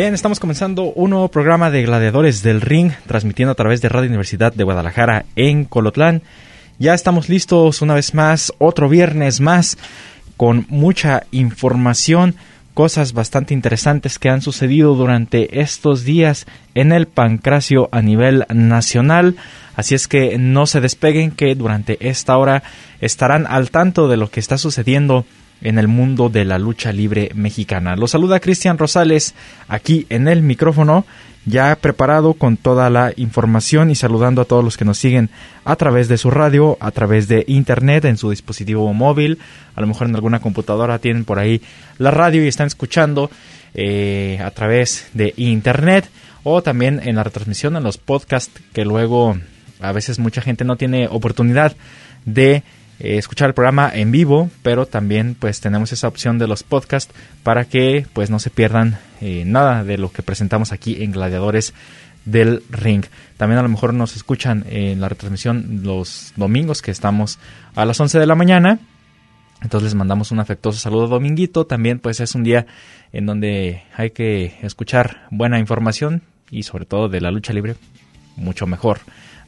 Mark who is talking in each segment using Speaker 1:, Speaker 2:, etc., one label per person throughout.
Speaker 1: Bien, estamos comenzando un nuevo programa de Gladiadores del Ring, transmitiendo a través de Radio Universidad de Guadalajara en Colotlán. Ya estamos listos una vez más, otro viernes más, con mucha información, cosas bastante interesantes que han sucedido durante estos días en el pancracio a nivel nacional. Así es que no se despeguen que durante esta hora estarán al tanto de lo que está sucediendo en el mundo de la lucha libre mexicana. Los saluda Cristian Rosales aquí en el micrófono, ya preparado con toda la información y saludando a todos los que nos siguen a través de su radio, a través de internet, en su dispositivo móvil, a lo mejor en alguna computadora tienen por ahí la radio y están escuchando eh, a través de internet o también en la retransmisión en los podcasts que luego a veces mucha gente no tiene oportunidad de eh, escuchar el programa en vivo, pero también pues tenemos esa opción de los podcasts para que pues no se pierdan eh, nada de lo que presentamos aquí en Gladiadores del Ring. También a lo mejor nos escuchan en la retransmisión los domingos que estamos a las 11 de la mañana. Entonces les mandamos un afectuoso saludo Dominguito. También pues es un día en donde hay que escuchar buena información y sobre todo de la lucha libre mucho mejor,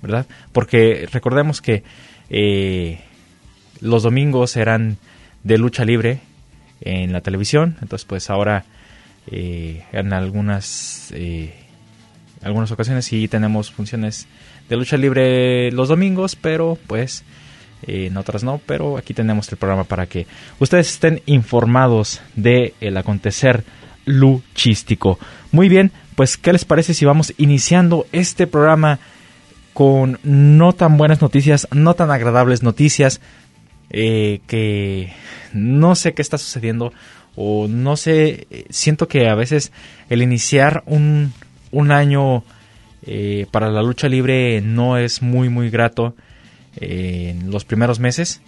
Speaker 1: ¿verdad? Porque recordemos que eh, los domingos eran de lucha libre en la televisión, entonces pues ahora eh, en algunas eh, algunas ocasiones sí tenemos funciones de lucha libre los domingos, pero pues eh, en otras no, pero aquí tenemos el programa para que ustedes estén informados de el acontecer luchístico. Muy bien, pues ¿qué les parece si vamos iniciando este programa con no tan buenas noticias, no tan agradables noticias, eh, que no sé qué está sucediendo o no sé, siento que a veces el iniciar un, un año eh, para la lucha libre no es muy muy grato eh, en los primeros meses.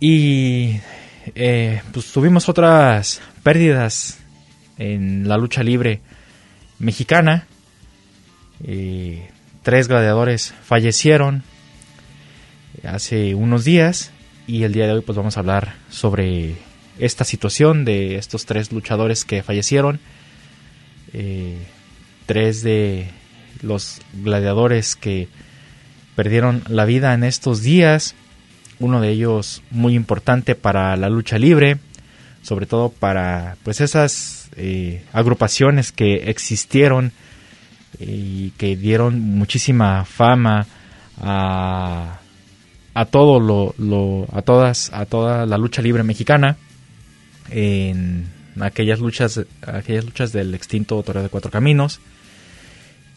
Speaker 1: Y pues tuvimos otras pérdidas en la lucha libre mexicana. Tres gladiadores fallecieron hace unos días y el día de hoy pues vamos a hablar sobre esta situación de estos tres luchadores que fallecieron, eh, tres de los gladiadores que perdieron la vida en estos días, uno de ellos muy importante para la lucha libre, sobre todo para pues esas eh, agrupaciones que existieron y que dieron muchísima fama a a todo lo, a todas a toda la lucha libre mexicana en aquellas luchas aquellas luchas del extinto Toreo de Cuatro Caminos.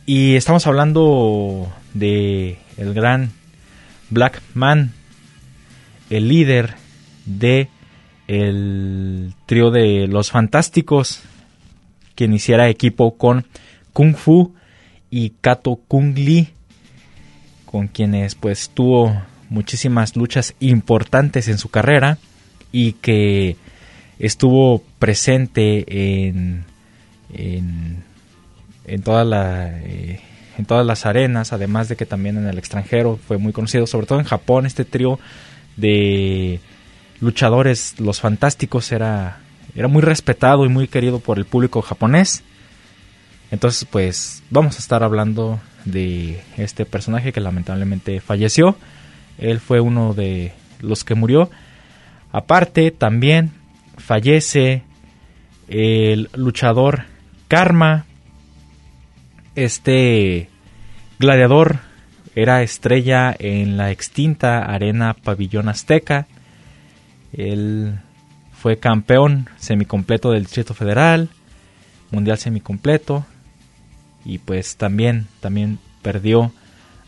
Speaker 1: Y estamos hablando de el gran Black Man el líder de el trío de los fantásticos que iniciara equipo con Kung Fu y Kato Kung Lee con quienes pues tuvo muchísimas luchas importantes en su carrera y que estuvo presente en, en, eh, en todas las arenas, además de que también en el extranjero fue muy conocido, sobre todo en Japón, este trío de luchadores, los fantásticos, era, era muy respetado y muy querido por el público japonés. Entonces, pues vamos a estar hablando de este personaje que lamentablemente falleció. Él fue uno de los que murió. Aparte, también fallece el luchador Karma. Este gladiador era estrella en la extinta Arena Pabellón Azteca. Él fue campeón semicompleto del Distrito Federal, mundial semicompleto y pues también también perdió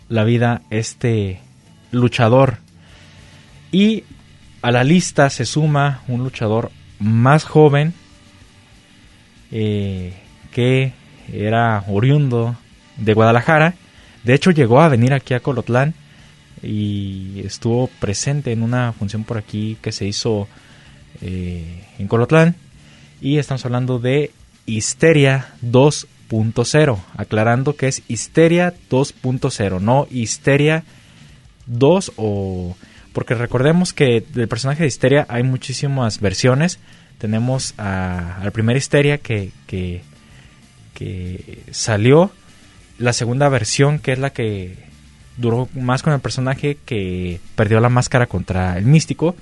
Speaker 1: la vida este luchador. Y a la lista se suma un luchador más joven eh, que era oriundo de Guadalajara. De hecho llegó a venir aquí a Colotlán y estuvo presente en una función por aquí que se hizo eh, en Colotlán. Y estamos hablando de Histeria 2.0, aclarando que es Histeria 2.0, no Histeria 2 o... Porque recordemos que del personaje de Histeria hay muchísimas versiones. Tenemos a, la primera Histeria que, que, que salió. La segunda versión que es la que duró más con el personaje que perdió la máscara contra el místico.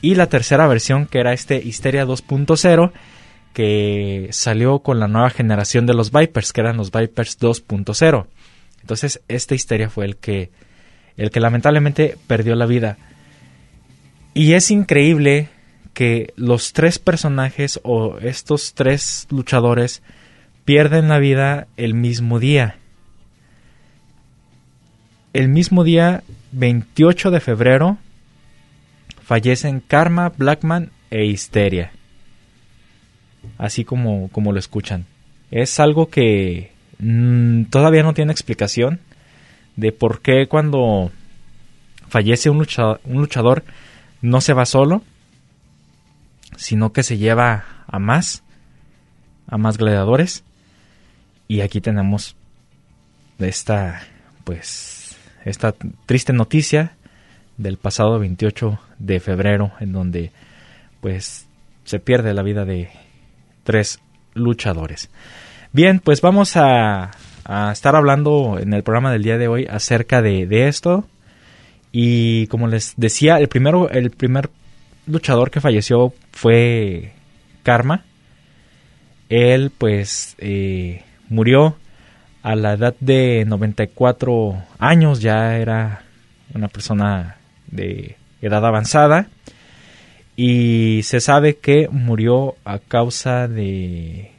Speaker 1: Y la tercera versión que era este Histeria 2.0 que salió con la nueva generación de los Vipers, que eran los Vipers 2.0. Entonces, esta histeria fue el que el que lamentablemente perdió la vida. Y es increíble que los tres personajes o estos tres luchadores pierden la vida el mismo día. El mismo día, 28 de febrero, fallecen Karma, Blackman e Histeria. Así como, como lo escuchan. Es algo que mm, todavía no tiene explicación de por qué cuando fallece un luchador, un luchador no se va solo, sino que se lleva a más, a más gladiadores. Y aquí tenemos esta, pues, esta triste noticia del pasado 28 de febrero, en donde, pues, se pierde la vida de tres luchadores. Bien, pues vamos a, a estar hablando en el programa del día de hoy acerca de, esto. Y como les decía, el, primero, el primer luchador que falleció fue Karma. Él pues eh, murió a la edad de 94 años, ya era una persona de edad avanzada. Y se sabe que murió a causa de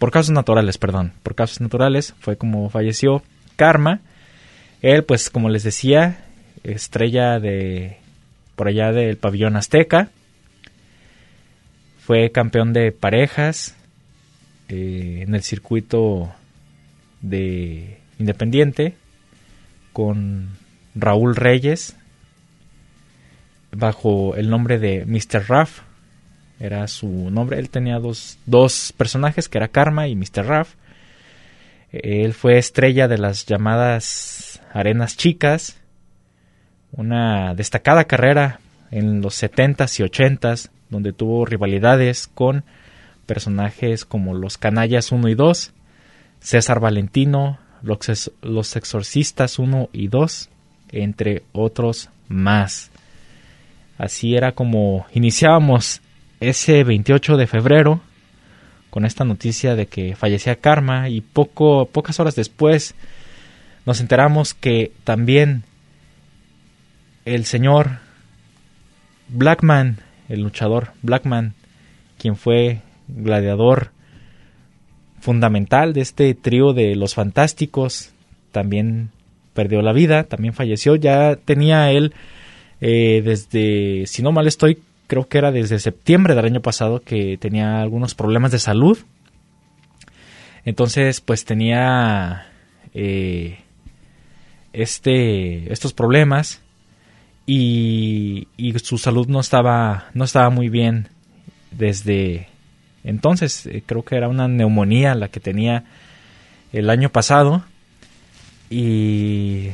Speaker 1: por causas naturales, perdón, por causas naturales fue como falleció Karma. Él, pues como les decía, estrella de por allá del pabellón azteca. Fue campeón de parejas eh, en el circuito de Independiente con Raúl Reyes bajo el nombre de Mr. Raff era su nombre. Él tenía dos, dos personajes, que era Karma y Mr. Raff. Él fue estrella de las llamadas Arenas Chicas, una destacada carrera en los 70s y 80s, donde tuvo rivalidades con personajes como los Canallas 1 y 2, César Valentino, los, los Exorcistas 1 y 2, entre otros más. Así era como iniciábamos ese 28 de febrero con esta noticia de que fallecía Karma y poco pocas horas después nos enteramos que también el señor Blackman, el luchador Blackman, quien fue gladiador fundamental de este trío de los fantásticos, también perdió la vida, también falleció, ya tenía él eh, desde, si no mal estoy, creo que era desde septiembre del año pasado que tenía algunos problemas de salud. Entonces, pues tenía eh, este, estos problemas y, y, su salud no estaba, no estaba muy bien desde entonces. Eh, creo que era una neumonía la que tenía el año pasado y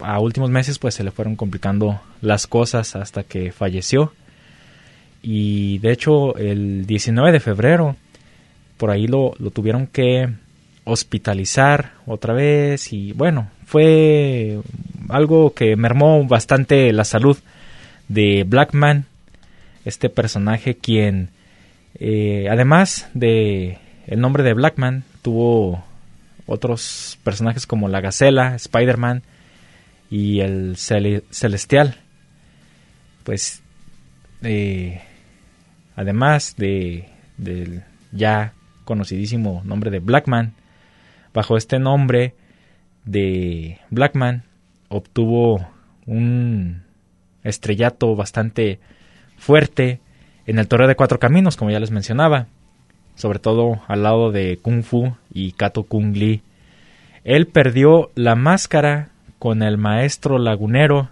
Speaker 1: a últimos meses pues se le fueron complicando las cosas hasta que falleció. Y de hecho el 19 de febrero por ahí lo, lo tuvieron que hospitalizar otra vez y bueno, fue algo que mermó bastante la salud de Blackman, este personaje quien eh, además de el nombre de Blackman tuvo otros personajes como la Gacela, Spider-Man y el Celestial. Pues además de del ya conocidísimo nombre de Blackman, bajo este nombre de Blackman obtuvo un estrellato bastante fuerte en el torneo de cuatro caminos, como ya les mencionaba, sobre todo al lado de Kung Fu y Kato Kung Lee. Él perdió la máscara con el maestro lagunero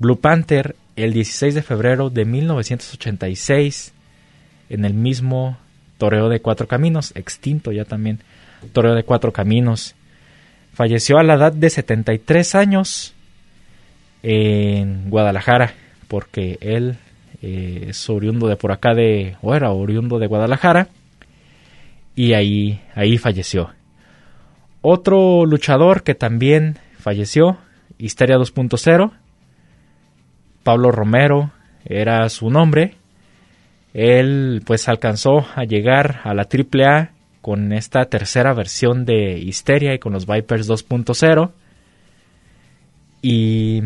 Speaker 1: Blue Panther el 16 de febrero de 1986 en el mismo toreo de cuatro caminos, extinto ya también, toreo de cuatro caminos. Falleció a la edad de 73 años en Guadalajara, porque él eh, es oriundo de por acá de, o era oriundo de Guadalajara, y ahí, ahí falleció. Otro luchador que también falleció, Histeria 2.0, Pablo Romero era su nombre. Él pues alcanzó a llegar a la AAA con esta tercera versión de Histeria y con los Vipers 2.0. Y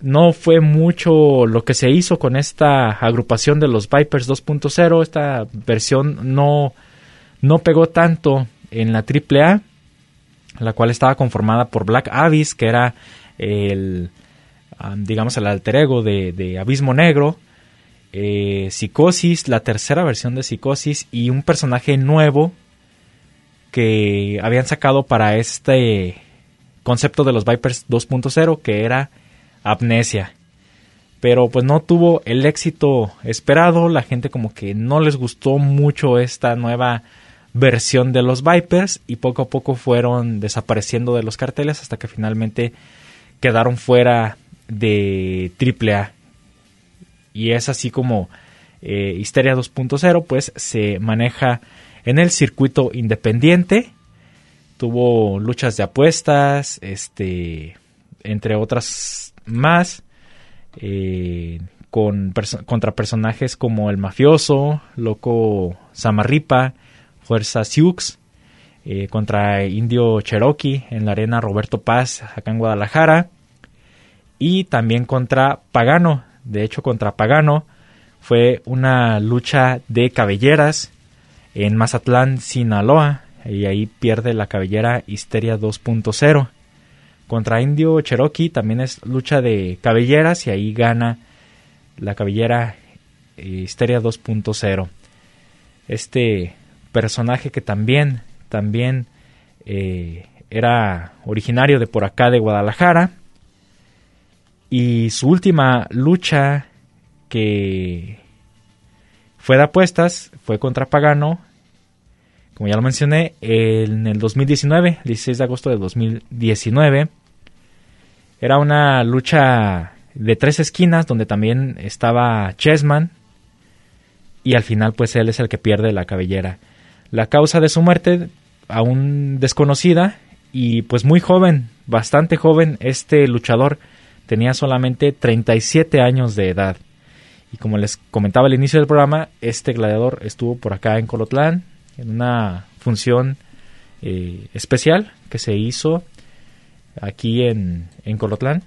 Speaker 1: no fue mucho lo que se hizo con esta agrupación de los Vipers 2.0. Esta versión no, no pegó tanto en la AAA, la cual estaba conformada por Black Abyss, que era el, digamos, el alter ego de, Abismo Negro. Eh, Psicosis, la tercera versión de Psicosis y un personaje nuevo que habían sacado para este concepto de los Vipers 2.0 que era Amnesia. Pero pues no tuvo el éxito esperado, la gente como que no les gustó mucho esta nueva versión de los Vipers y poco a poco fueron desapareciendo de los carteles hasta que finalmente quedaron fuera de AAA. Y es así como eh, Histeria 2.0 pues se maneja en el circuito independiente. Tuvo luchas de apuestas, este, entre otras más, eh, con contra personajes como el mafioso, Loco Samarripa, Fuerza Sioux, eh, contra Indio Cherokee en la arena Roberto Paz acá en Guadalajara y también contra Pagano. De hecho, contra Pagano fue una lucha de cabelleras en Mazatlán, Sinaloa, y ahí pierde la cabellera Histeria 2.0. Contra Indio Cherokee también es lucha de cabelleras y ahí gana la cabellera eh, Histeria 2.0. Este personaje que también, también eh, era originario de por acá de Guadalajara. Y su última lucha que fue de apuestas, fue contra Pagano, como ya lo mencioné, en el 2019, 16 de agosto de 2019. Era una lucha de tres esquinas donde también estaba Chessman y al final pues él es el que pierde la cabellera. La causa de su muerte aún desconocida y pues muy joven, bastante joven, este luchador tenía solamente 37 años de edad. Y como les comentaba al inicio del programa, este gladiador estuvo por acá en Colotlán en una función eh, especial que se hizo aquí en, en Colotlán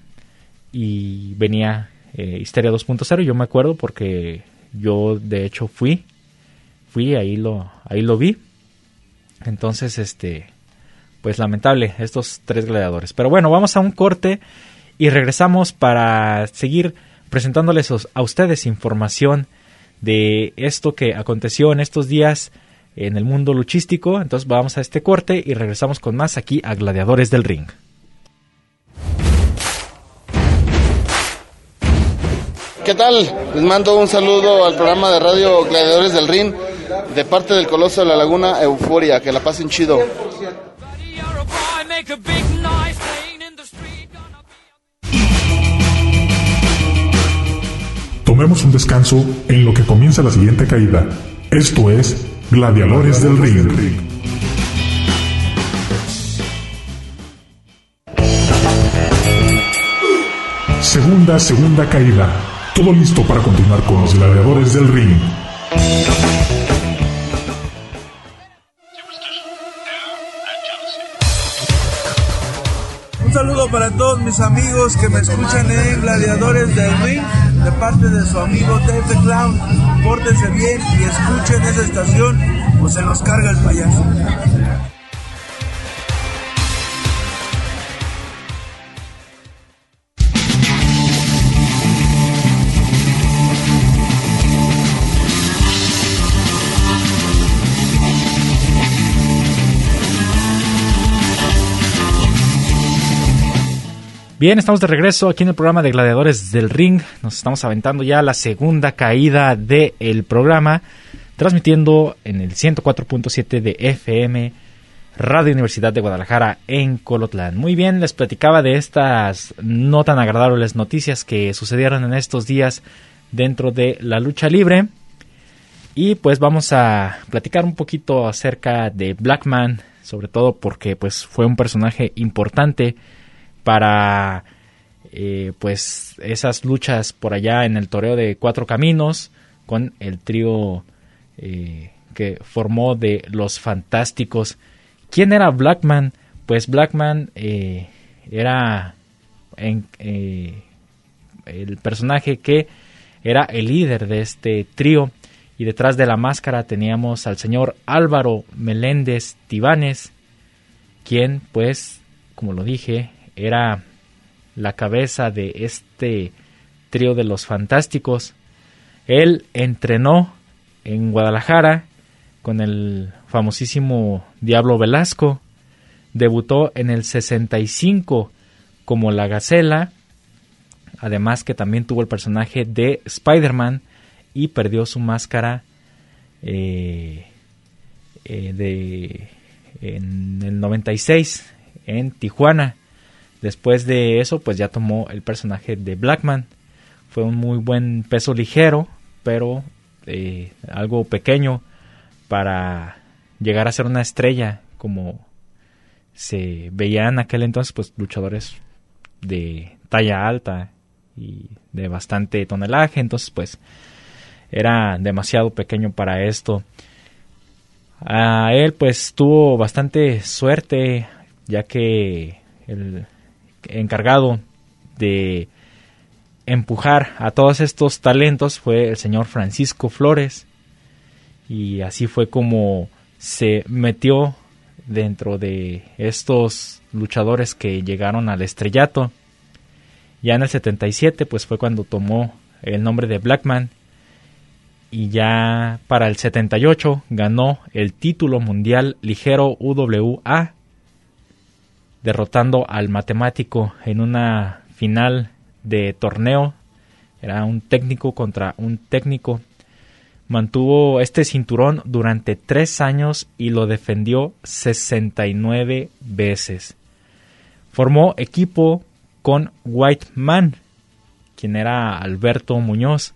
Speaker 1: y venía eh, Histeria 2.0. Yo me acuerdo porque yo de hecho fui, fui, ahí lo, ahí lo vi. Entonces, este, pues lamentable estos tres gladiadores. Pero bueno, vamos a un corte y regresamos para seguir presentándoles a ustedes información de esto que aconteció en estos días en el mundo luchístico. Entonces vamos a este corte y regresamos con más aquí a Gladiadores del Ring.
Speaker 2: ¿Qué tal? Les mando un saludo al programa de radio Gladiadores del Ring de parte del Coloso de la Laguna, euforia, que la pasen chido.
Speaker 3: Tomemos un descanso en lo que comienza la siguiente caída. Esto es Gladiadores, Del Ring. Segunda, segunda caída. Todo listo para continuar con los gladiadores del ring.
Speaker 4: Saludo para todos mis amigos que me escuchan en Gladiadores del Ring, de parte de su amigo Dave Clown. Pórtense bien y escuchen esa estación o se los carga el payaso.
Speaker 1: Bien, estamos de regreso aquí en el programa de Gladiadores del Ring. Nos estamos aventando ya la segunda caída del programa, transmitiendo en el 104.7 de FM, Radio Universidad de Guadalajara en Colotlán. Muy bien, les platicaba de estas no tan agradables noticias que sucedieron en estos días dentro de la lucha libre. Y pues vamos a platicar un poquito acerca de Blackman, sobre todo porque pues fue un personaje importante para eh, pues esas luchas por allá en el toreo de cuatro caminos con el trío eh, que formó de los fantásticos. Quién era Blackman pues Blackman eh, era el personaje que era el líder de este trío y detrás de la máscara teníamos al señor Álvaro Meléndez Tibanes quien pues como lo dije era la cabeza de este trío de los fantásticos. Él entrenó en Guadalajara con el famosísimo Diablo Velasco. Debutó en el 65 como la Gacela. Además que también tuvo el personaje de Spider-Man y perdió su máscara eh, eh, de, en el 96 en Tijuana. Después de eso, pues ya tomó el personaje de Blackman. Fue un muy buen peso ligero, pero eh, algo pequeño para llegar a ser una estrella como se veía en aquel entonces, pues luchadores de talla alta y de bastante tonelaje, entonces pues era demasiado pequeño para esto. A él pues tuvo bastante suerte ya que el, encargado de empujar a todos estos talentos fue el señor Francisco Flores. Y así fue como se metió dentro de estos luchadores que llegaron al estrellato. Ya en el 77 pues fue cuando tomó el nombre de Blackman. Y ya para el 78 ganó el título mundial ligero UWA derrotando al matemático en una final de torneo. Era un técnico contra un técnico. Mantuvo este cinturón durante tres años y lo defendió 69 veces. Formó equipo con White Man, quien era Alberto Muñoz.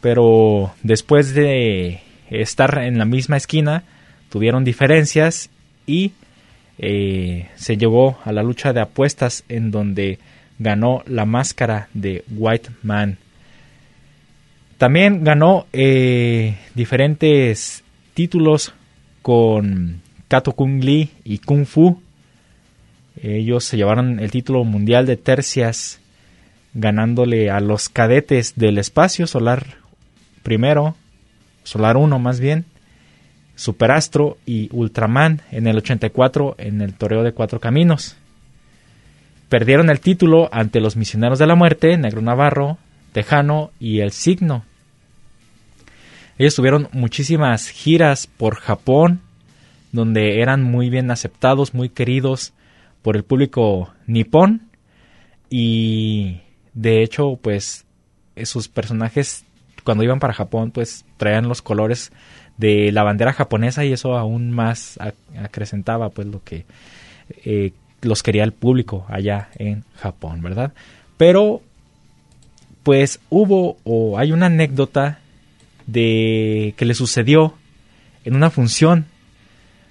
Speaker 1: Pero después de estar en la misma esquina, tuvieron diferencias y eh, se llevó a la lucha de apuestas en donde ganó la máscara de White Man. También ganó eh, diferentes títulos con Kato Kung Lee y Kung Fu. Ellos se llevaron el título mundial de tercias ganándole a los cadetes del espacio solar primero, solar 1 más bien, Superastro y Ultraman en el 84 en el Toreo de Cuatro Caminos. Perdieron el título ante los Misioneros de la Muerte, Negro Navarro, Tejano y El Signo. Ellos tuvieron muchísimas giras por Japón, donde eran muy bien aceptados, muy queridos por el público nipón. Y de hecho, pues sus personajes cuando iban para Japón, pues traían los colores de la bandera japonesa y eso aún más acrecentaba pues lo que eh, los quería el público allá en Japón, ¿verdad? Pero pues hubo o hay una anécdota de que le sucedió en una función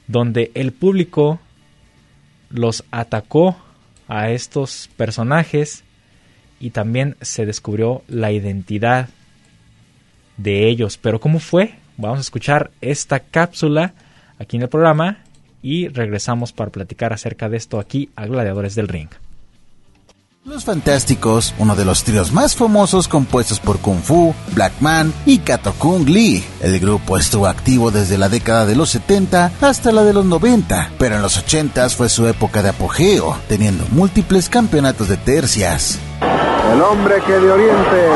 Speaker 1: donde el público los atacó a estos personajes y también se descubrió la identidad de ellos. Pero ¿cómo fue? Vamos a escuchar esta cápsula aquí en el programa y regresamos para platicar acerca de esto aquí a Gladiadores del Ring.
Speaker 5: Los Fantásticos, uno de los tríos más famosos compuestos por Kung Fu, Black Man y Kato Kung Lee. El grupo estuvo activo desde la década de los 70 hasta la de los 90, pero en los 80 fue su época de apogeo, teniendo múltiples campeonatos de tercias.
Speaker 6: El hombre que de Oriente,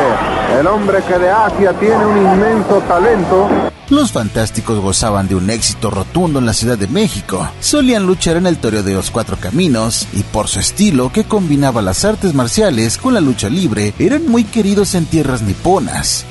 Speaker 6: el hombre que de Asia tiene un inmenso talento,
Speaker 5: los fantásticos gozaban de un éxito rotundo en la Ciudad de México. Solían luchar en el Toreo de los Cuatro Caminos y por su estilo que combinaba las artes marciales con la lucha libre, eran muy queridos en tierras niponas.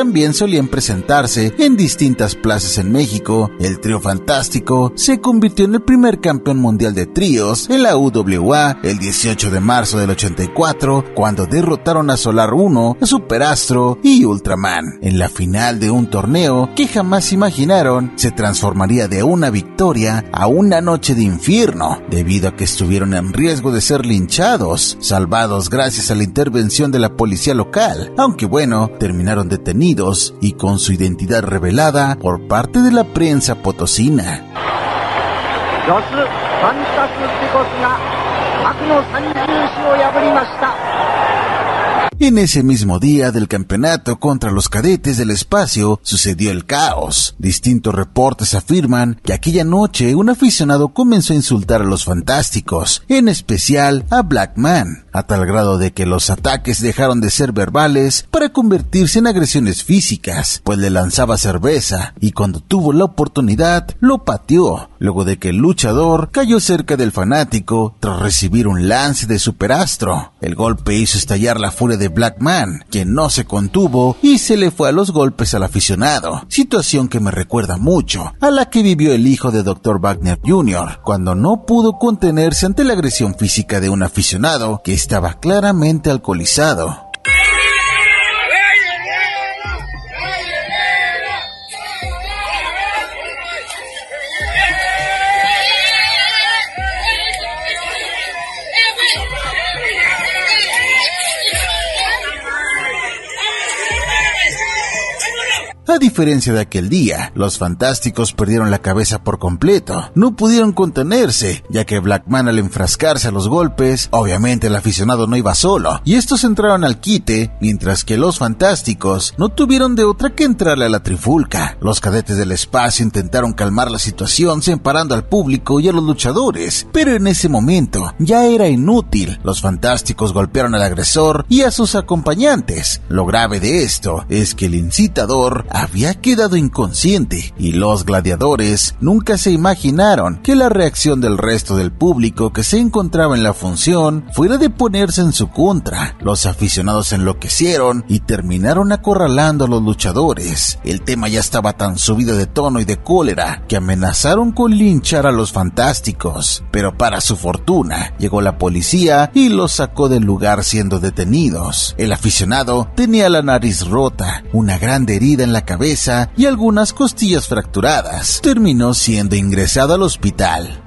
Speaker 5: También solían presentarse en distintas plazas en México. El trío fantástico se convirtió en el primer campeón mundial de tríos en la UWA el 18 de marzo del 84, cuando derrotaron a Solar 1, a Superastro y Ultraman, en la final de un torneo que jamás imaginaron se transformaría de una victoria a una noche de infierno, debido a que estuvieron en riesgo de ser linchados, salvados gracias a la intervención de la policía local, aunque bueno, terminaron detenidos y con su identidad revelada por parte de la prensa potosina. En ese mismo día del campeonato contra los cadetes del espacio sucedió el caos. Distintos reportes afirman que aquella noche un aficionado comenzó a insultar a los fantásticos, en especial a Black Man, a tal grado de que los ataques dejaron de ser verbales para convertirse en agresiones físicas, pues le lanzaba cerveza y cuando tuvo la oportunidad lo pateó, luego de que el luchador cayó cerca del fanático tras recibir un lance de superastro. El golpe hizo estallar la furia de Black Man, quien no se contuvo y se le fue a los golpes al aficionado, situación que me recuerda mucho a la que vivió el hijo de Dr. Wagner Jr., cuando no pudo contenerse ante la agresión física de un aficionado que estaba claramente alcoholizado. A diferencia de aquel día, los fantásticos perdieron la cabeza por completo. No pudieron contenerse, ya que Blackman al enfrascarse a los golpes, obviamente el aficionado no iba solo, y estos entraron al quite, mientras que los fantásticos no tuvieron de otra que entrarle a la trifulca. Los cadetes del espacio intentaron calmar la situación separando al público y a los luchadores, pero en ese momento ya era inútil. Los fantásticos golpearon al agresor y a sus acompañantes. Lo grave de esto es que el incitador había quedado inconsciente y los gladiadores nunca se imaginaron que la reacción del resto del público que se encontraba en la función fuera de ponerse en su contra. Los aficionados enloquecieron y terminaron acorralando a los luchadores. El tema ya estaba tan subido de tono y de cólera que amenazaron con linchar a los fantásticos, pero para su fortuna llegó la policía y los sacó del lugar siendo detenidos. El aficionado tenía la nariz rota, una grande herida en la cabeza y algunas costillas fracturadas. Terminó siendo ingresado al hospital.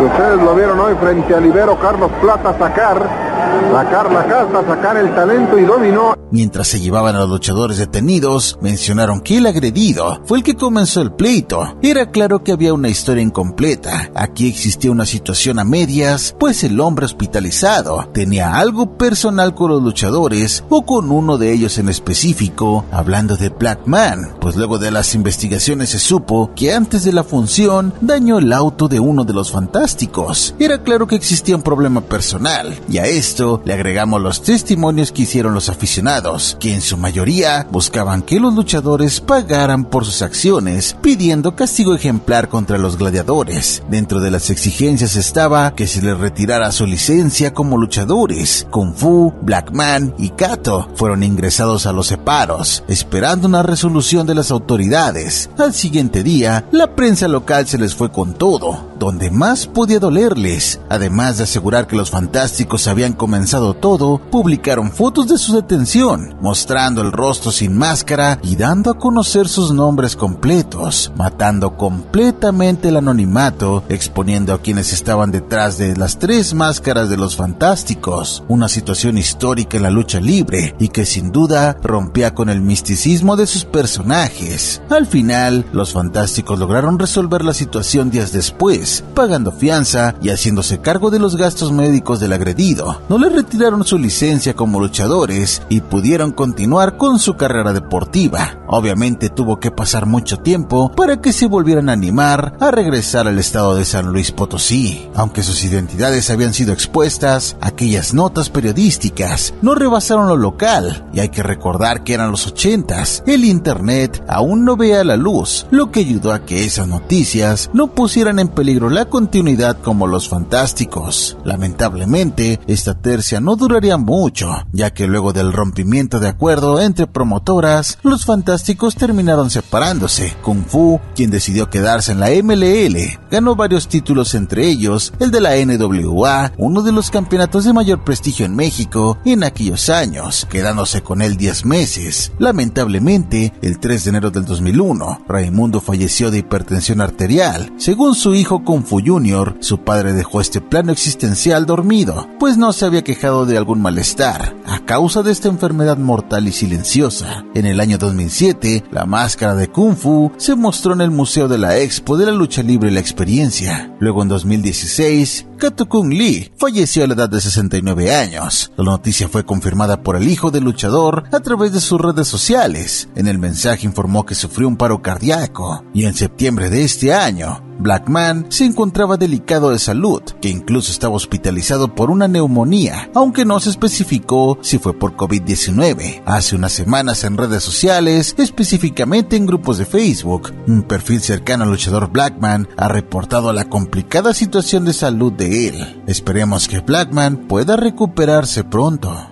Speaker 6: ustedes lo vieron hoy frente al Ibero Carlos Plata sacar sacar la casa, sacar el talento y dominó.
Speaker 5: Mientras se llevaban a los luchadores detenidos, mencionaron que el agredido fue el que comenzó el pleito. Era claro que había una historia incompleta. Aquí existía una situación a medias, pues el hombre hospitalizado tenía algo personal con los luchadores o con uno de ellos en específico, hablando de Black Man, pues luego de las investigaciones se supo que antes de la función dañó el auto de uno de los fantásticos. Era claro que existía un problema personal, y a esto le agregamos los testimonios que hicieron los aficionados, que en su mayoría buscaban que los luchadores pagaran por sus acciones, pidiendo castigo ejemplar contra los gladiadores. Dentro de las exigencias estaba que se les retirara su licencia como luchadores. Kung Fu, Black Man y Kato fueron ingresados a los separos, esperando una resolución de las autoridades. Al siguiente día, la prensa local se les fue con todo, donde más podía dolerles, además de asegurar que los fantásticos habían cometido comenzado todo, publicaron fotos de su detención, mostrando el rostro sin máscara y dando a conocer sus nombres completos, matando completamente el anonimato, exponiendo a quienes estaban detrás de las tres máscaras de los fantásticos, una situación histórica en la lucha libre y que sin duda rompía con el misticismo de sus personajes. Al final, los fantásticos lograron resolver la situación días después, pagando fianza y haciéndose cargo de los gastos médicos del agredido. No le retiraron su licencia como luchadores y pudieron continuar con su carrera deportiva. Obviamente tuvo que pasar mucho tiempo para que se volvieran a animar a regresar al estado de San Luis Potosí. Aunque sus identidades habían sido expuestas, aquellas notas periodísticas no rebasaron lo local y hay que recordar que eran los ochentas. El internet aún no veía la luz, lo que ayudó a que esas noticias no pusieran en peligro la continuidad como los fantásticos. Lamentablemente, esta tercia no duraría mucho, ya que luego del rompimiento de acuerdo entre promotoras, los fantásticos terminaron separándose. Kung Fu, quien decidió quedarse en la MLL, ganó varios títulos entre ellos el de la NWA, uno de los campeonatos de mayor prestigio en México en aquellos años, quedándose con él 10 meses. Lamentablemente, el 3 de enero del 2001, Raimundo falleció de hipertensión arterial. Según su hijo Kung Fu Jr., su padre dejó este plano existencial dormido, pues no se había quejado de algún malestar, a causa de esta enfermedad mortal y silenciosa. En el año 2007, la máscara de Kung Fu se mostró en el Museo de la Expo de la Lucha Libre y la Experiencia. Luego en 2016, Kato Kung Lee falleció a la edad de 69 años. La noticia fue confirmada por el hijo del luchador a través de sus redes sociales. En el mensaje informó que sufrió un paro cardíaco y en septiembre de este año Blackman se encontraba delicado de salud, que incluso estaba hospitalizado por una neumonía, aunque no se especificó si fue por COVID-19. Hace unas semanas en redes sociales, específicamente en grupos de Facebook, un perfil cercano al luchador Blackman ha reportado la complicada situación de salud de él. Esperemos que Blackman pueda recuperarse pronto.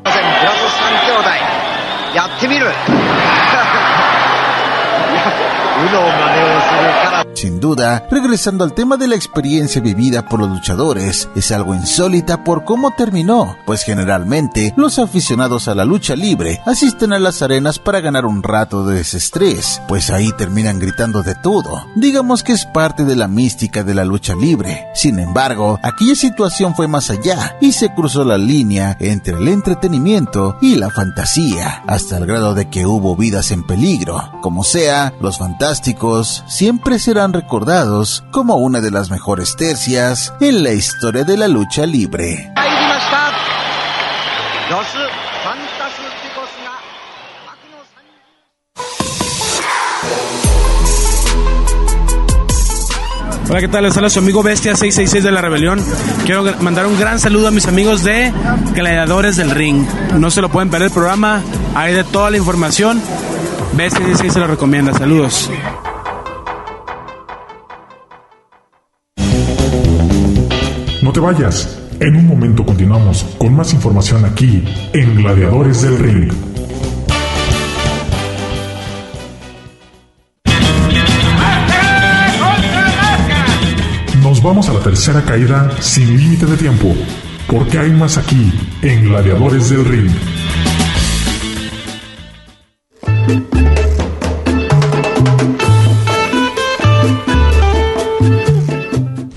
Speaker 5: Sin duda, regresando al tema de la experiencia vivida por los luchadores, es algo insólita por cómo terminó, pues generalmente los aficionados a la lucha libre asisten a las arenas para ganar un rato de desestrés, pues ahí terminan gritando de todo. Digamos que es parte de la mística de la lucha libre. Sin embargo, aquella situación fue más allá y se cruzó la línea entre el entretenimiento y la fantasía, hasta el grado de que hubo vidas en peligro. Como sea, los siempre serán recordados como una de las mejores tercias en la historia de la lucha libre.
Speaker 7: Hola, ¿qué tal? Les habla su amigo Bestia 666 de la Rebelión. Quiero mandar un gran saludo a mis amigos de Gladiadores del Ring. No se lo pueden perder el programa, hay de toda la información. 666 se lo recomienda. Saludos.
Speaker 3: No te vayas. En un momento continuamos con más información aquí en Gladiadores del Ring. Nos vamos a la tercera caída sin límite de tiempo, porque hay más aquí en Gladiadores del Ring.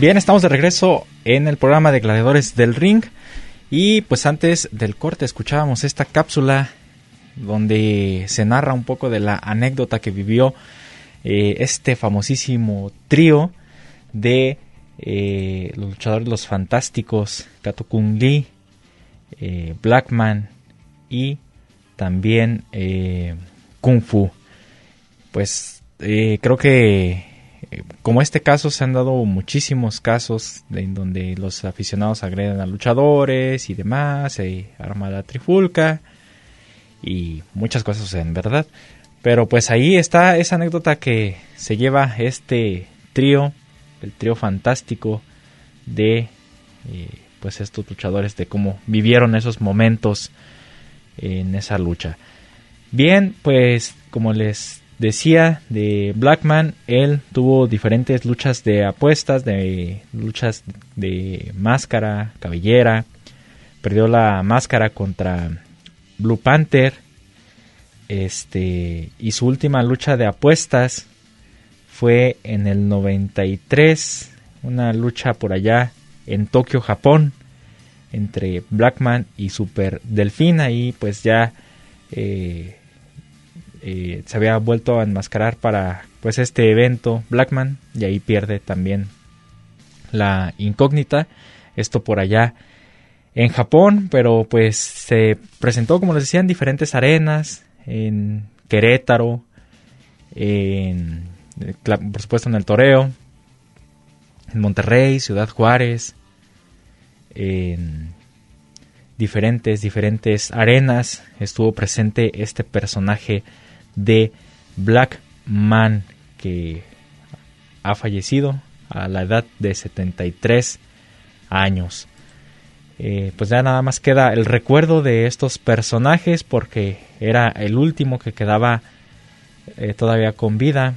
Speaker 1: Bien, estamos de regreso en el programa de Gladiadores del Ring. Y pues antes del corte escuchábamos esta cápsula donde se narra un poco de la anécdota que vivió eh, este famosísimo trío de eh, los luchadores Los Fantásticos, Kato Kung Lee, eh, Blackman y también Kung Fu. Pues creo que como este caso se han dado muchísimos casos en donde los aficionados agreden a luchadores y demás, se arma la trifulca y muchas cosas en verdad. Pero pues ahí está esa anécdota que se lleva este trío, el trío fantástico de eh, pues estos luchadores, de cómo vivieron esos momentos en esa lucha. Bien, pues como les decía de Blackman, él tuvo diferentes luchas de apuestas, de luchas de máscara, cabellera, perdió la máscara contra Blue Panther, este, y su última lucha de apuestas fue en el 93, una lucha por allá en Tokio, Japón, entre Blackman y Super Delfín. Ahí pues ya eh, eh, se había vuelto a enmascarar para pues este evento Blackman y ahí pierde también la incógnita. Esto por allá en Japón, pero pues se presentó como les decía en diferentes arenas, en Querétaro, en, por supuesto en el Toreo, en Monterrey, Ciudad Juárez, en diferentes, diferentes arenas estuvo presente este personaje de Black Man que ha fallecido a la edad de 73 años. Eh, pues ya nada más queda el recuerdo de estos personajes porque era el último que quedaba eh, todavía con vida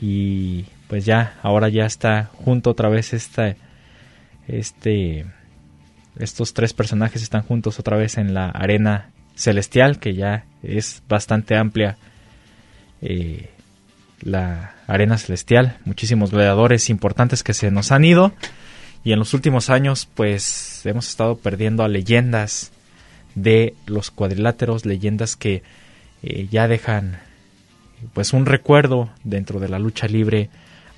Speaker 1: y pues ya ahora ya está junto otra vez esta, este estos tres personajes están juntos otra vez en la arena celestial que ya es bastante amplia eh, la arena celestial muchísimos gladiadores importantes que se nos han ido y en los últimos años pues hemos estado perdiendo a leyendas de los cuadriláteros, leyendas que eh, ya dejan pues un recuerdo dentro de la lucha libre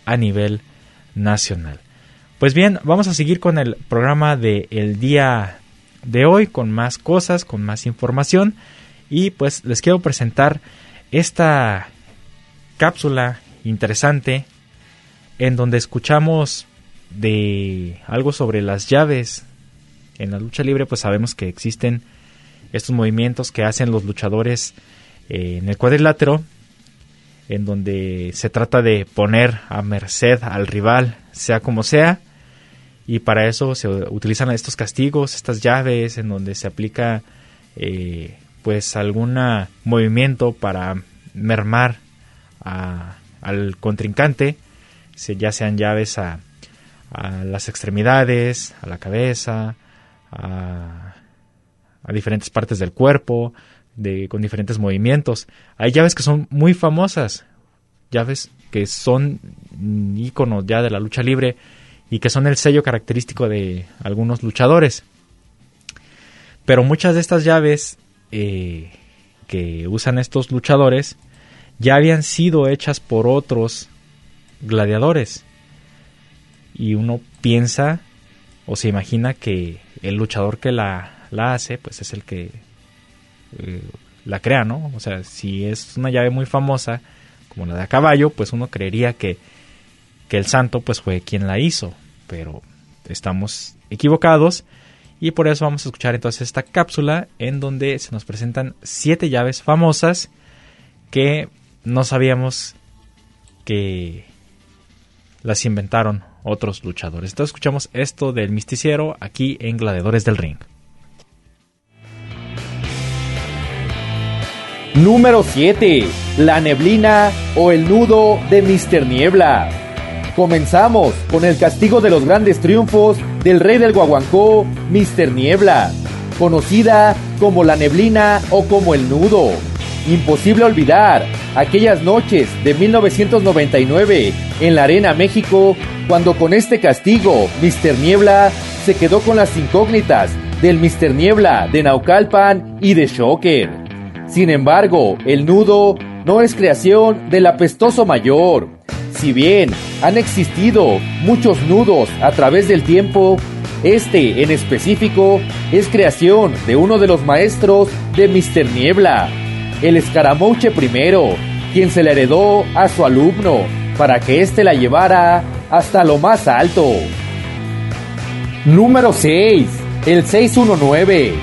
Speaker 1: a nivel nacional. Pues bien, vamos a seguir con el programa del el día de hoy, con más cosas, con más información y pues les quiero presentar esta cápsula interesante en donde escuchamos de algo sobre las llaves. En la lucha libre pues sabemos que existen estos movimientos que hacen los luchadores eh, en el cuadrilátero, en donde se trata de poner a merced al rival, sea como sea, y para eso se utilizan estos castigos, estas llaves, en donde se aplica eh, pues algún movimiento para mermar al contrincante, ya sean llaves a a las extremidades, a la cabeza, a, diferentes partes del cuerpo, de, con diferentes movimientos. Hay llaves que son muy famosas, llaves que son íconos ya de la lucha libre y que son el sello característico de algunos luchadores. Pero muchas de estas llaves eh, que usan estos luchadores ya habían sido hechas por otros gladiadores y uno piensa o se imagina que el luchador que la, la hace pues es el que eh, la crea, ¿no? O sea, si es una llave muy famosa como la de a caballo, pues uno creería que, que el santo pues fue quien la hizo, pero estamos equivocados y por eso vamos a escuchar entonces esta cápsula en donde se nos presentan siete llaves famosas que no sabíamos que las inventaron otros luchadores. Entonces escuchamos esto del misticiero aquí en Gladiadores del Ring.
Speaker 8: Número 7. La neblina o el nudo de Mr. Niebla. Comenzamos con el castigo de los grandes triunfos del rey del Guaguancó, Mr. Niebla, conocida como la neblina o como el nudo. Imposible olvidar aquellas noches de 1999 en la Arena México, cuando con este castigo Mr. Niebla se quedó con las incógnitas del Mr. Niebla de Naucalpan y de Shocker. Sin embargo, el nudo no es creación del apestoso mayor, Si bien han existido muchos nudos a través del tiempo, este en específico es creación de uno de los maestros de Mr. Niebla, el escaramouche primero, quien se le heredó a su alumno para que éste la llevara hasta lo más alto. Número 6. El 619.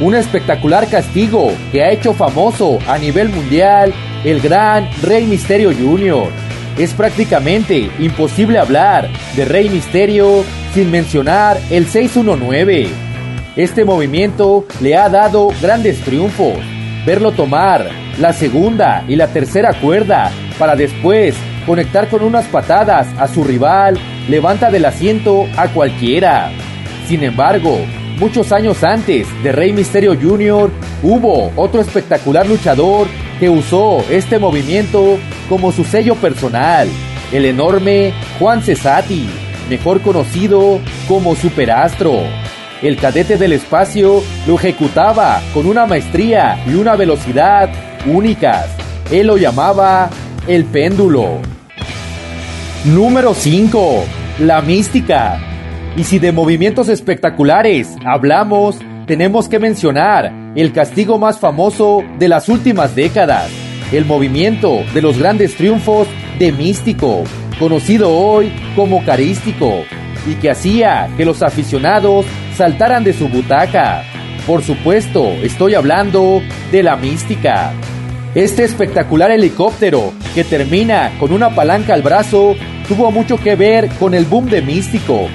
Speaker 8: Un espectacular castigo que ha hecho famoso a nivel mundial el gran Rey Misterio Jr. Es prácticamente imposible hablar de Rey Misterio sin mencionar el 619. Este movimiento le ha dado grandes triunfos. Verlo tomar la segunda y la tercera cuerda para después conectar con unas patadas a su rival levanta del asiento a cualquiera. Sin embargo, muchos años antes de Rey Misterio Jr., hubo otro espectacular luchador que usó este movimiento como su sello personal, el enorme Juan Cesati, mejor conocido como Superastro. El cadete del espacio lo ejecutaba con una maestría y una velocidad únicas. Él lo llamaba el péndulo. Número 5. La mística. Y si de movimientos espectaculares hablamos, tenemos que mencionar el castigo más famoso de las últimas décadas, el movimiento de los grandes triunfos de Místico, conocido hoy como Carístico, y que hacía que los aficionados saltaran de su butaca. Por supuesto, estoy hablando de la mística. Este espectacular helicóptero, que termina con una palanca al brazo, tuvo mucho que ver con el boom de Místico.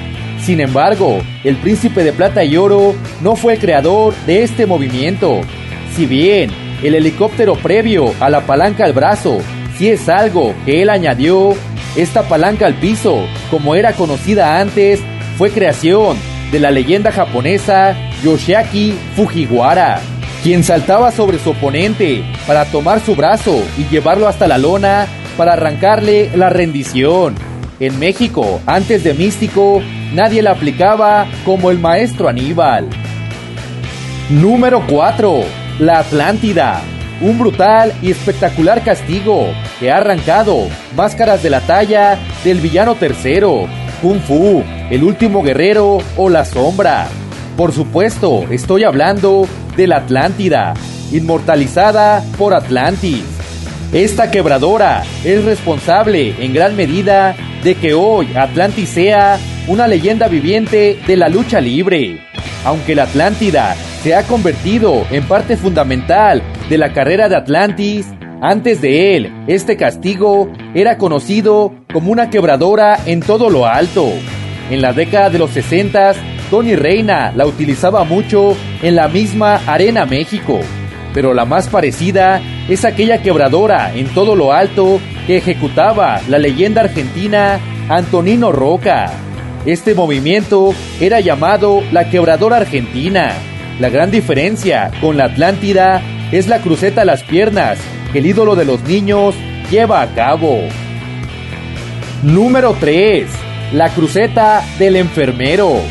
Speaker 8: Sin embargo, el príncipe de plata y oro no fue el creador de este movimiento. Si bien el helicóptero previo a la palanca al brazo sí es algo que él añadió, esta palanca al piso, como era conocida antes, fue creación de la leyenda japonesa Yoshiaki Fujiwara, quien saltaba sobre su oponente para tomar su brazo y llevarlo hasta la lona para arrancarle la rendición. En México, antes de Místico, nadie la aplicaba como el maestro Aníbal. Número 4. La Atlántida. Un brutal y espectacular castigo que ha arrancado máscaras de la talla del villano tercero, Kung Fu, el último guerrero o la sombra. Por supuesto, estoy hablando de la Atlántida, inmortalizada por Atlantis. Esta quebradora es responsable en gran medida de que hoy Atlantis sea una leyenda viviente de la lucha libre. Aunque la Atlántida se ha convertido en parte fundamental de la carrera de Atlantis, antes de él, este castigo era conocido como una quebradora en todo lo alto. En la década de los 60, Tony Reina la utilizaba mucho en la misma Arena México, pero la más parecida es aquella quebradora en todo lo alto que ejecutaba la leyenda argentina Antonino Roca. Este movimiento era llamado la quebradora argentina. La gran diferencia con la Atlántida es la cruceta a las piernas que el ídolo de los niños lleva a cabo. Número 3. La cruceta del enfermero.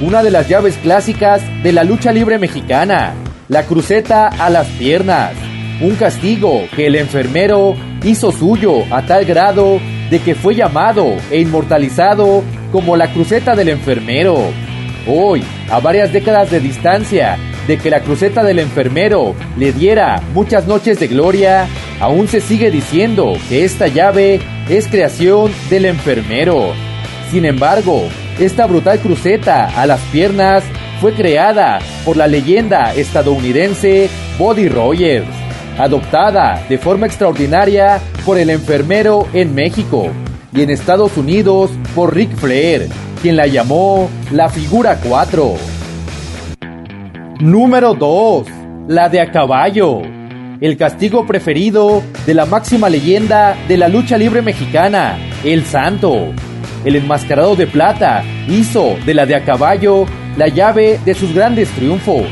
Speaker 8: Una de las llaves clásicas de la lucha libre mexicana. La cruceta a las piernas. Un castigo que el enfermero hizo suyo a tal grado de que fue llamado e inmortalizado como la cruceta del enfermero. Hoy, a varias décadas de distancia de que la cruceta del enfermero le diera muchas noches de gloria, aún se sigue diciendo que esta llave es creación del enfermero. Sin embargo, esta brutal cruceta a las piernas fue creada por la leyenda estadounidense Body Rogers, adoptada de forma extraordinaria por el enfermero en México y en Estados Unidos por Rick Flair, quien la llamó la figura 4. Número 2. La de a caballo. El castigo preferido de la máxima leyenda de la lucha libre mexicana, El Santo. El enmascarado de plata hizo de la de a caballo la llave de sus grandes triunfos.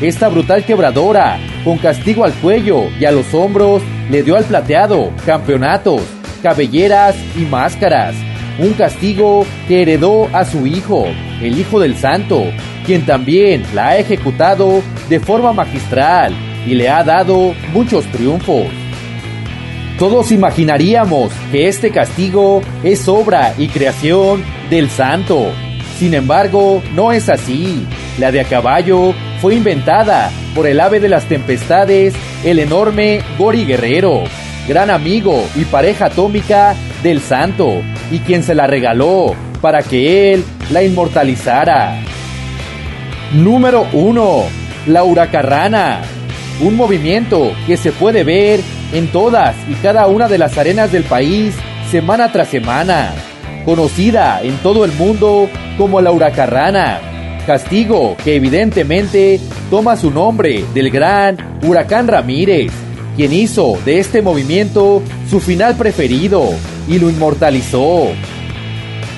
Speaker 8: Esta brutal quebradora, con castigo al cuello y a los hombros, le dio al plateado campeonatos, cabelleras y máscaras. Un castigo que heredó a su hijo, el hijo del santo, quien también la ha ejecutado de forma magistral y le ha dado muchos triunfos. todos imaginaríamos que este castigo es obra y creación del santo. Sin embargo, no es así. La de a caballo fue inventada por el ave de las tempestades, el enorme Gori Guerrero, gran amigo y pareja atómica del santo, y quien se la regaló para que él la inmortalizara. Número 1. La huracarrana. Un movimiento que se puede ver en todas y cada una de las arenas del país semana tras semana. Conocida en todo el mundo como la huracarrana. Castigo que evidentemente toma su nombre del gran Huracán Ramírez, quien hizo de este movimiento su final preferido y lo inmortalizó.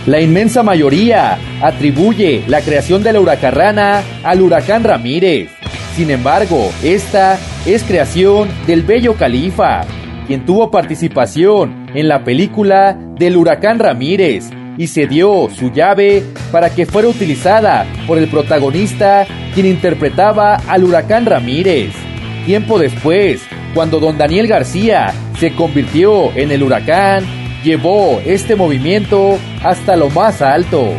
Speaker 8: La inmensa mayoría atribuye la creación de la huracarrana al huracán Ramírez. Sin embargo, esta es creación del bello califa, quien tuvo participación en la película del huracán Ramírez y se dio su llave para que fuera utilizada por el protagonista quien interpretaba al huracán Ramírez. Tiempo después, cuando don Daniel García se convirtió en el huracán, llevó este movimiento hasta lo más alto.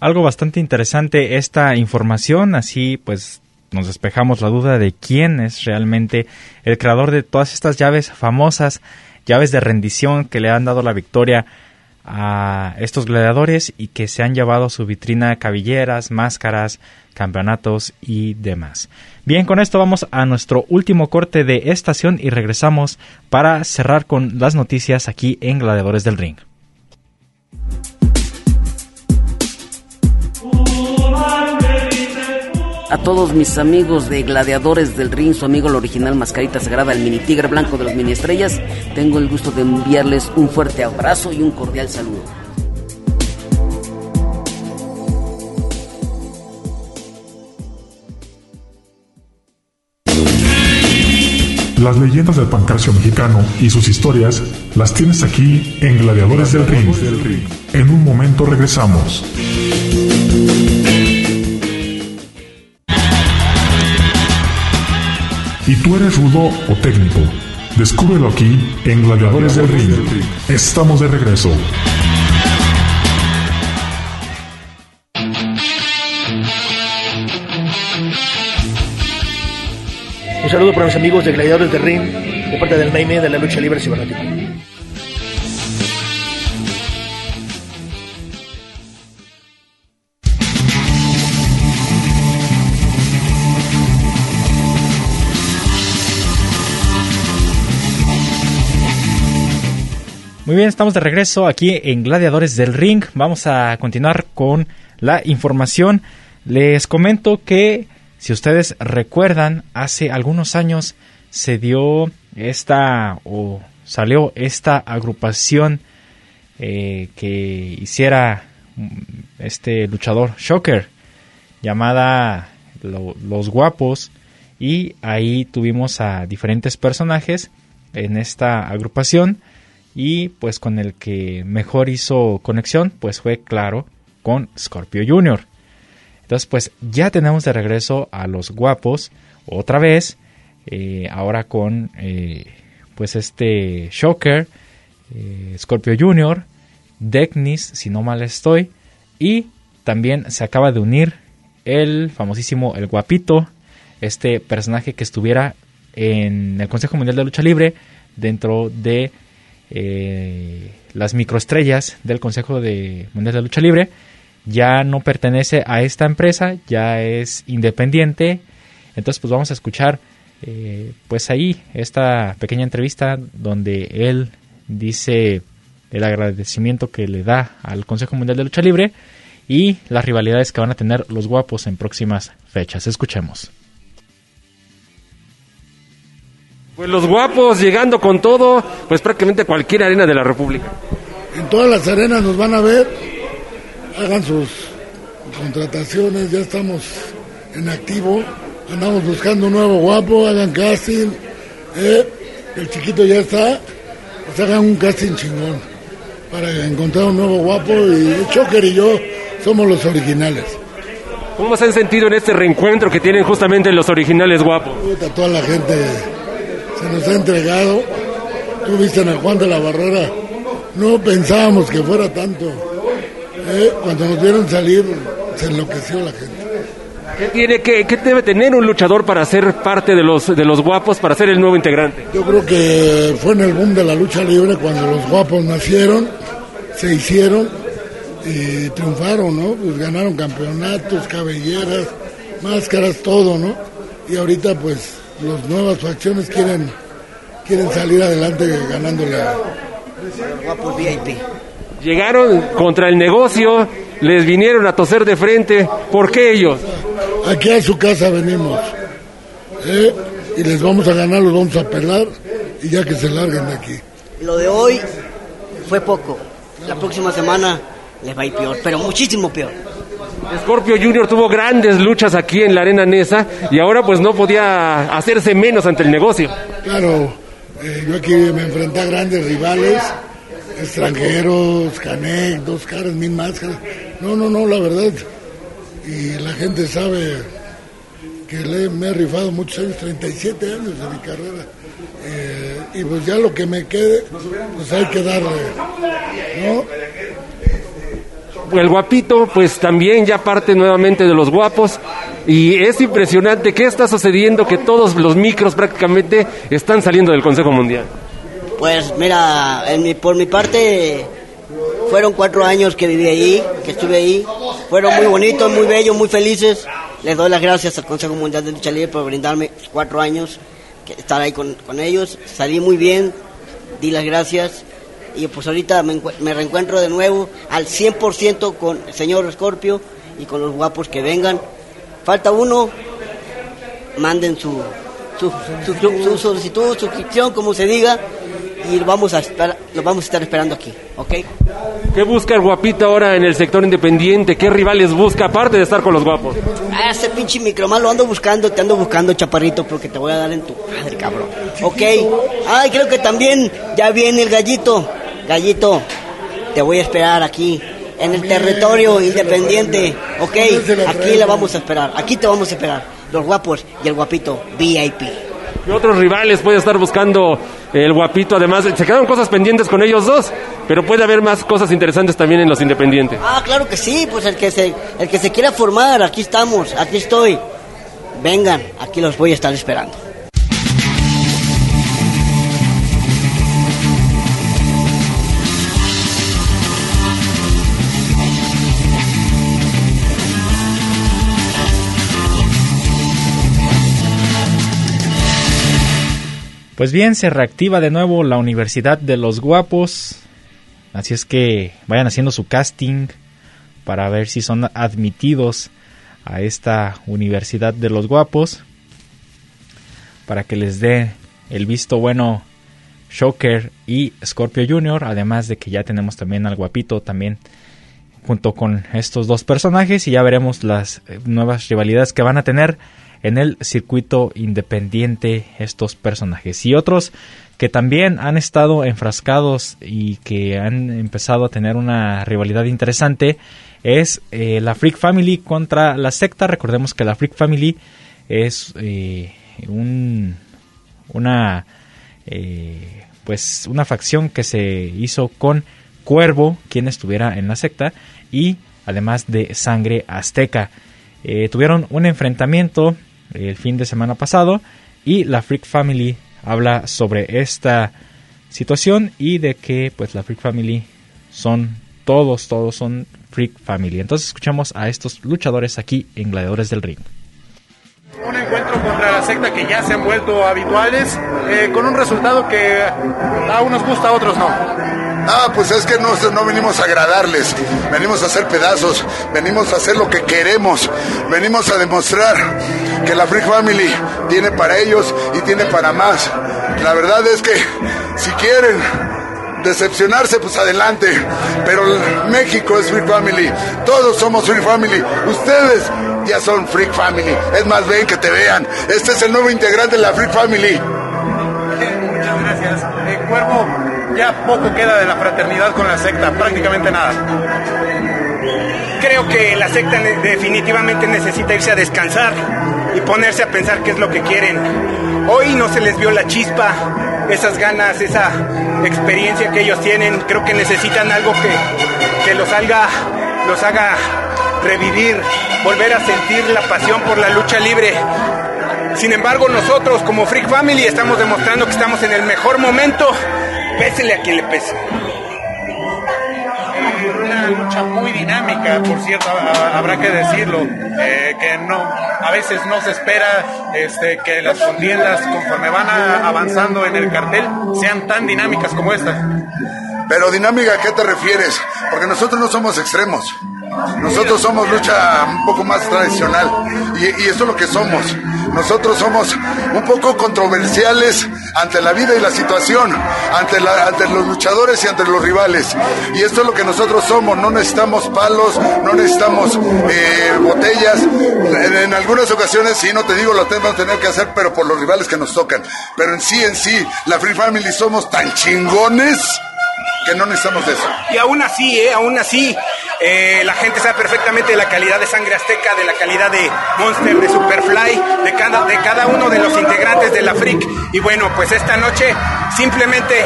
Speaker 1: Algo bastante interesante esta información, así pues nos despejamos la duda de quién es realmente el creador de todas estas llaves famosas, llaves de rendición que le han dado la victoria a estos gladiadores y que se han llevado su vitrina cabilleras, máscaras, campeonatos y demás. Bien, con esto vamos a nuestro último corte de estación y regresamos para cerrar con las noticias aquí en Gladiadores del Ring.
Speaker 9: A todos mis amigos de Gladiadores del Ring, su amigo el original Mascarita Sagrada, el mini tigre blanco de las mini estrellas, tengo el gusto de enviarles un fuerte abrazo y un cordial saludo.
Speaker 3: Las leyendas del pancracio mexicano y sus historias las tienes aquí en Gladiadores del Ring. En un momento regresamos. ¿Y tú eres rudo o técnico? Descúbrelo aquí en Gladiadores del Ring. Estamos de regreso.
Speaker 10: Un saludo para mis amigos de Gladiadores del Ring, de parte del Naime de la lucha libre cibernética.
Speaker 1: Muy bien, estamos de regreso aquí en Gladiadores del Ring. Vamos a continuar con la información. Les comento que, si ustedes recuerdan, hace algunos años se dio esta o salió esta agrupación eh, que hiciera mm, este luchador Shocker llamada Los Guapos y ahí tuvimos a diferentes personajes en esta agrupación y pues con el que mejor hizo conexión pues fue claro con Scorpio Jr. Entonces pues ya tenemos de regreso a los guapos otra vez, eh, ahora con eh, pues este Shocker, eh, Scorpio Jr., Deknis, si no mal estoy, y también se acaba de unir el famosísimo El Guapito, este personaje que estuviera en el Consejo Mundial de Lucha Libre dentro de eh, las microestrellas del Consejo de Mundial de Lucha Libre, ya no pertenece a esta empresa, ya es independiente. Entonces, pues vamos a escuchar, eh, pues ahí, esta pequeña entrevista donde él dice el agradecimiento que le da al Consejo Mundial de Lucha Libre y las rivalidades que van a tener los guapos en próximas fechas. Escuchemos.
Speaker 11: Pues los guapos llegando con todo, pues prácticamente cualquier arena de la República.
Speaker 12: En todas las arenas nos van a ver, hagan sus contrataciones, ya estamos en activo, andamos buscando un nuevo guapo, hagan casting, eh, el chiquito ya está, pues hagan un casting chingón para encontrar un nuevo guapo y Choker y yo somos los originales.
Speaker 11: ¿Cómo se han sentido en este reencuentro que tienen justamente los originales guapos?
Speaker 12: Toda la gente se nos ha entregado. Tú viste a Juan de la Barrera, no pensábamos que fuera tanto. Eh, Cuando nos vieron salir, se enloqueció la gente.
Speaker 11: ¿Qué, tiene, que, ¿Qué debe tener un luchador para ser parte de los, de los guapos, para ser el nuevo integrante?
Speaker 12: Yo creo que fue en el boom de la lucha libre cuando los guapos nacieron, se hicieron y triunfaron, ¿no? Pues ganaron campeonatos, cabelleras, máscaras, todo, ¿no? Y ahorita pues las nuevas facciones quieren quieren salir adelante ganándole a
Speaker 9: Guapos VIP.
Speaker 11: Llegaron contra el negocio, les vinieron a toser de frente. ¿Por qué ellos?
Speaker 12: Aquí a su casa venimos. ¿eh? Y les vamos a ganar, los vamos a pelar y ya que se larguen de aquí.
Speaker 9: Lo de hoy fue poco. La próxima semana les va a ir peor, pero muchísimo peor.
Speaker 11: Scorpio Junior tuvo grandes luchas aquí en la Arena Nesa y ahora pues no podía hacerse menos ante el negocio.
Speaker 12: Claro, eh, yo aquí me enfrenté a grandes rivales, extranjeros, Canek, dos caras, mil máscaras. No, no, no, la verdad. Y la gente sabe que le, me he rifado muchos años, 37 años de mi carrera. Eh, y pues ya lo que me quede, pues hay que darle. ¿no?
Speaker 11: El guapito pues también ya parte nuevamente de los guapos y es impresionante qué está sucediendo que todos los micros prácticamente están saliendo del Consejo Mundial.
Speaker 9: Pues mira, en mi, por mi parte fueron cuatro años que viví ahí, que estuve ahí. Fueron muy bonitos, muy bellos, muy felices. Les doy las gracias al Consejo Mundial de Lucha por brindarme cuatro años, que estar ahí con ellos. Salí muy bien, di las gracias. Y pues ahorita me, me reencuentro de nuevo al 100% con el señor Scorpio y con los guapos que vengan. Falta uno, manden su, su, su, su- su solicitud, suscripción, como se diga, y lo vamos a estar, lo vamos a estar esperando aquí, ¿ok?
Speaker 11: ¿Qué busca el guapito ahora en el sector independiente? ¿Qué rivales busca aparte de estar con los guapos?
Speaker 9: Ah, ese pinche micromal lo ando buscando, te ando buscando, chaparrito, porque te voy a dar en tu madre, cabrón. Ok. Ay, creo que también ya viene el gallito. Gallito, te voy a esperar aquí, en el territorio independiente. Ok, aquí la vamos a esperar, aquí te vamos a esperar. Los guapos y el guapito VIP.
Speaker 11: ¿Qué otros rivales puede estar buscando el guapito? Además, se quedaron cosas pendientes con ellos dos, pero puede haber más cosas interesantes también en los independientes.
Speaker 9: Ah, claro que sí, pues el que se, el que se quiera formar, aquí estamos, aquí estoy. Vengan, aquí los voy a estar esperando.
Speaker 1: Pues bien, se reactiva de nuevo la Universidad de los Guapos. Así es que vayan haciendo su casting para ver si son admitidos a esta Universidad de los Guapos. Para que les dé el visto bueno Shocker y Scorpio Jr. Además de que ya tenemos también al Guapito también junto con estos dos personajes y ya veremos las eh, nuevas rivalidades que van a tener en el circuito independiente estos personajes y otros que también han estado enfrascados y que han empezado a tener una rivalidad interesante es eh, la Freak Family contra la secta recordemos que la Freak Family es eh, un una eh, pues una facción que se hizo con Cuervo, quien estuviera en la secta, y además de Sangre Azteca. Tuvieron un enfrentamiento el fin de semana pasado y la Freak Family habla sobre esta situación y de que pues la Freak Family son todos, todos son Freak Family. Entonces escuchamos a estos luchadores aquí en Gladiadores del Ring.
Speaker 13: Un encuentro contra la secta que ya se han vuelto habituales, eh, con un resultado que a unos gusta, a otros no.
Speaker 14: Ah, pues es que no, no venimos a agradarles, venimos a hacer pedazos, venimos a hacer lo que queremos, venimos a demostrar que la Freak Family tiene para ellos y tiene para más. La verdad es que si quieren decepcionarse, pues adelante, pero México es Freak Family, todos somos Freak Family, ustedes ya son Freak Family, es más, ven que te vean, este es el nuevo integrante de la Freak Family.
Speaker 13: Muchas gracias. Eh, ya poco queda de la fraternidad con la secta, prácticamente nada.
Speaker 15: Creo que la secta definitivamente necesita irse a descansar y ponerse a pensar qué es lo que quieren. Hoy no se les vio la chispa, esas ganas, esa experiencia que ellos tienen. Creo que necesitan algo que, que los, haga, los haga revivir, volver a sentir la pasión por la lucha libre. Sin embargo, nosotros como Freak Family estamos demostrando que estamos en el mejor momento, pésele a quien le pese.
Speaker 13: Una lucha muy dinámica, por cierto, habrá que decirlo, eh, que no, a veces no se espera este, que las contiendas, conforme van avanzando en el cartel, sean tan dinámicas como esta.
Speaker 14: Pero dinámica, ¿a qué te refieres? Porque nosotros no somos extremos. Nosotros somos lucha un poco más tradicional y, y eso es lo que somos. Nosotros somos un poco controversiales ante la vida y la situación, ante, los luchadores y ante los rivales. Y esto es lo que nosotros somos. No necesitamos palos, no necesitamos eh, botellas. En, algunas ocasiones, sí, no te digo, lo tenemos que tener que hacer, pero por los rivales que nos tocan. Pero en sí, en sí, la Free Family somos tan chingones que no necesitamos de eso.
Speaker 15: Y aún así, eh, aún así, eh, la gente sabe perfectamente de la calidad de sangre azteca, de la calidad de Monster, de Superfly, de cada, de cada uno de los integrantes de la Freak. Y bueno, pues esta noche simplemente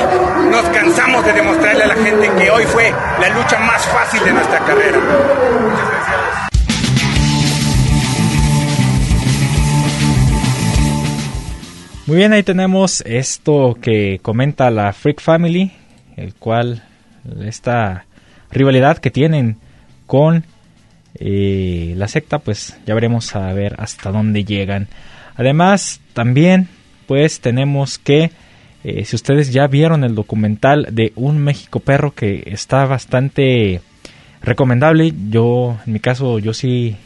Speaker 15: nos cansamos de demostrarle a la gente que hoy fue la lucha más fácil de nuestra carrera. Muchas gracias.
Speaker 1: Muy bien, ahí tenemos esto que comenta la Freak Family, el cual esta rivalidad que tienen con eh, la secta, pues ya veremos a ver hasta dónde llegan. Además, también pues tenemos que, eh, si ustedes ya vieron el documental de Un México Perro que está bastante recomendable, yo en mi caso yo sí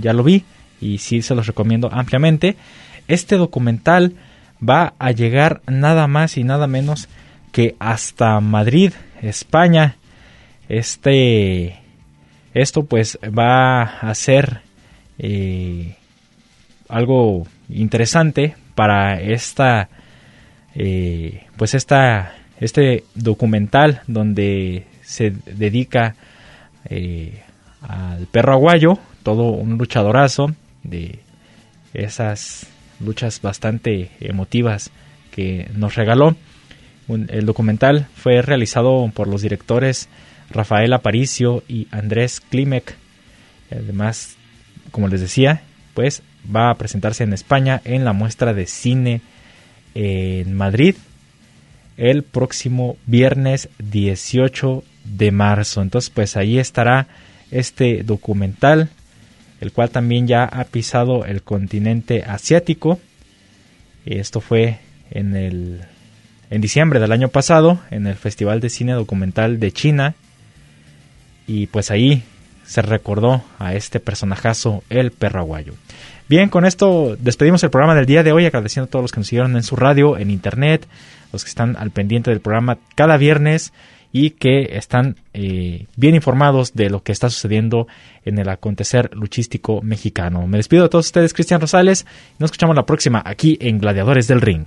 Speaker 1: ya lo vi y sí se los recomiendo ampliamente. Este documental va a llegar nada más y nada menos que hasta Madrid, España. Este, esto pues va a ser eh, algo interesante para esta, eh, pues esta, este documental donde se dedica eh, al perro aguayo, todo un luchadorazo de esas luchas bastante emotivas que nos regaló. El documental fue realizado por los directores Rafael Aparicio y Andrés Klimek. Además, como les decía, pues va a presentarse en España en la muestra de cine en Madrid el próximo viernes 18 de marzo. Entonces, pues ahí estará este documental, el cual también ya ha pisado el continente asiático. Esto fue en el en diciembre del año pasado en el Festival de Cine Documental de China y pues ahí se recordó a este personajazo, el perro aguayo. Bien, con esto despedimos el programa del día de hoy, agradeciendo a todos los que nos siguieron en su radio, en internet, los que están al pendiente del programa cada viernes y que están eh, bien informados de lo que está sucediendo en el acontecer luchístico mexicano. Me despido de todos ustedes, Cristian Rosales, y nos escuchamos la próxima aquí en Gladiadores del Ring.